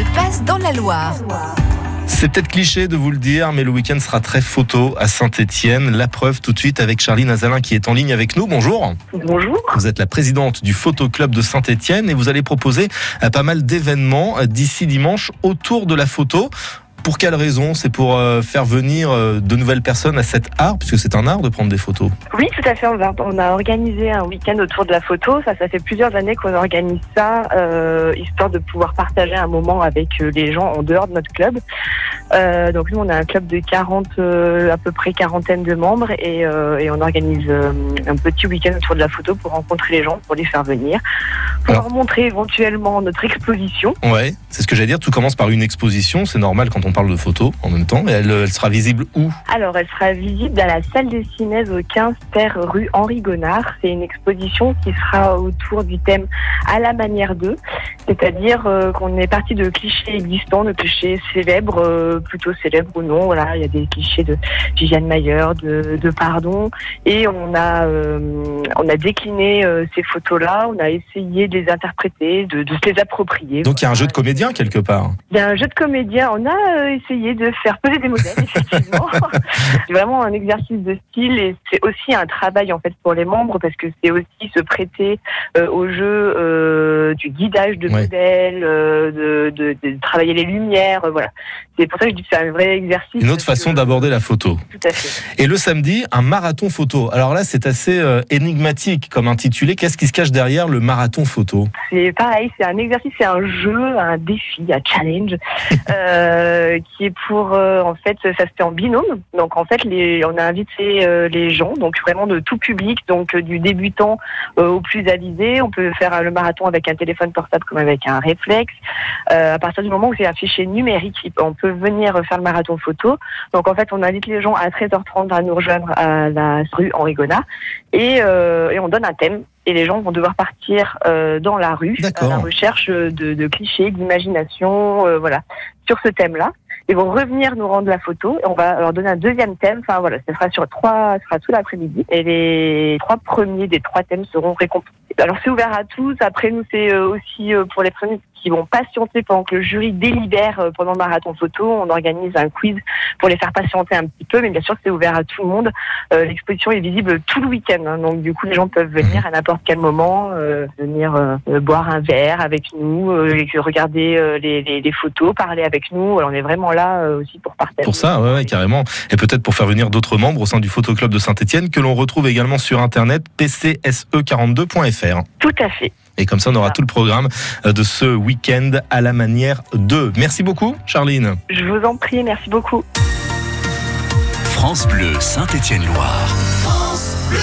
se passe dans la Loire. C'est peut-être cliché de vous le dire, mais le week-end sera très photo à Saint-Etienne. La preuve tout de suite avec Charline Azalin qui est en ligne avec nous. Bonjour. Bonjour. Vous êtes la présidente du Photo Club de Saint-Etienne et vous allez proposer euh, pas mal d'événements euh, d'ici dimanche autour de la photo. Pour quelle raison? C'est pour euh, faire venir euh, de nouvelles personnes à cet art, puisque c'est un art de prendre des photos? Oui, tout à fait. On, a organisé un week-end autour de la photo. Ça, ça fait plusieurs années qu'on organise ça, euh, histoire de pouvoir partager un moment avec les gens en dehors de notre club. Donc nous, on a un club de 40, euh, à peu près quarantaine de membres, et, on organise un petit week-end autour de la photo pour rencontrer les gens, pour les faire venir, pour Alors- leur montrer éventuellement notre exposition. Ouais, c'est ce que j'allais dire. Tout commence par une exposition. C'est normal quand on parle de photos en même temps. Elle, elle sera visible où? Alors, elle sera visible dans la salle des Cinèses au 15 terre rue Henri Gonard. C'est une exposition qui sera autour du thème à la manière d'eux, c'est-à-dire euh, qu'on est parti de clichés existants, de clichés célèbres, euh, plutôt célèbres ou non. Voilà, il y a des clichés de Viviane Mayer, de, de Pardon, et on a euh, on a décliné ces photos-là, on a essayé de les interpréter, de, de se les approprier. Donc il y a un jeu de comédien quelque part. Il y a un jeu de comédien. On a euh, essayé de faire poser des modèles, effectivement. c'est vraiment un exercice de style et c'est aussi un travail en fait pour les membres parce que c'est aussi se prêter euh, au jeu euh, du guidage de Ouais. modèles, euh, de, de, de travailler les lumières. voilà. C'est pour ça que je dis que c'est un vrai exercice. Une autre façon que- d'aborder la photo. Tout à fait. Et le samedi, un marathon photo. Alors là, c'est assez énigmatique comme intitulé. Qu'est-ce qui se cache derrière le marathon photo? C'est pareil, c'est un exercice, c'est un jeu, un défi, un challenge, euh, qui est pour, euh, en fait, ça se fait en binôme. Donc en fait, les, on a invité euh, les gens, donc vraiment de tout public, donc euh, du débutant euh, au plus avisé. On peut faire le marathon avec un téléphone portable comme avec un réflexe. Euh, à partir du moment où c'est un fichier numérique, on peut venir faire le marathon photo. Donc en fait, on invite les gens à 13h30 à nous rejoindre à la rue Henri Gonard et, euh, et on donne un thème. Et les gens vont devoir partir euh, dans la rue à la recherche de, de clichés, d'imagination, euh, voilà, sur ce thème-là. Ils vont revenir nous rendre la photo et on va leur donner un deuxième thème. Enfin voilà, ce sera sur trois, ce sera tout l'après-midi et les trois premiers des trois thèmes seront récompensés. Alors c'est ouvert à tous. Après nous c'est euh, aussi pour les premiers qui vont patienter pendant que le jury délibère euh, pendant le marathon photo. On organise un quiz pour les faire patienter un petit peu, mais bien sûr c'est ouvert à tout le monde. Euh, L'exposition est visible tout le week-end, hein, donc du coup les gens peuvent venir à n'importe quel moment, euh, venir euh, boire un verre avec nous, regarder les, les- les photos, parler avec nous. Alors, on est vraiment là aussi pour partager. Pour ça, ouais, ouais, carrément. Et peut-être pour faire venir d'autres membres au sein du Photo Club de Saint-Etienne que l'on retrouve également sur internet pcse42.fr. Tout à fait. Et comme ça, on aura Ah. tout le programme euh, de ce week-end à la manière de. Merci beaucoup, Charline. Je vous en prie, merci beaucoup. France Bleu Saint-Étienne-Loire. France Bleu.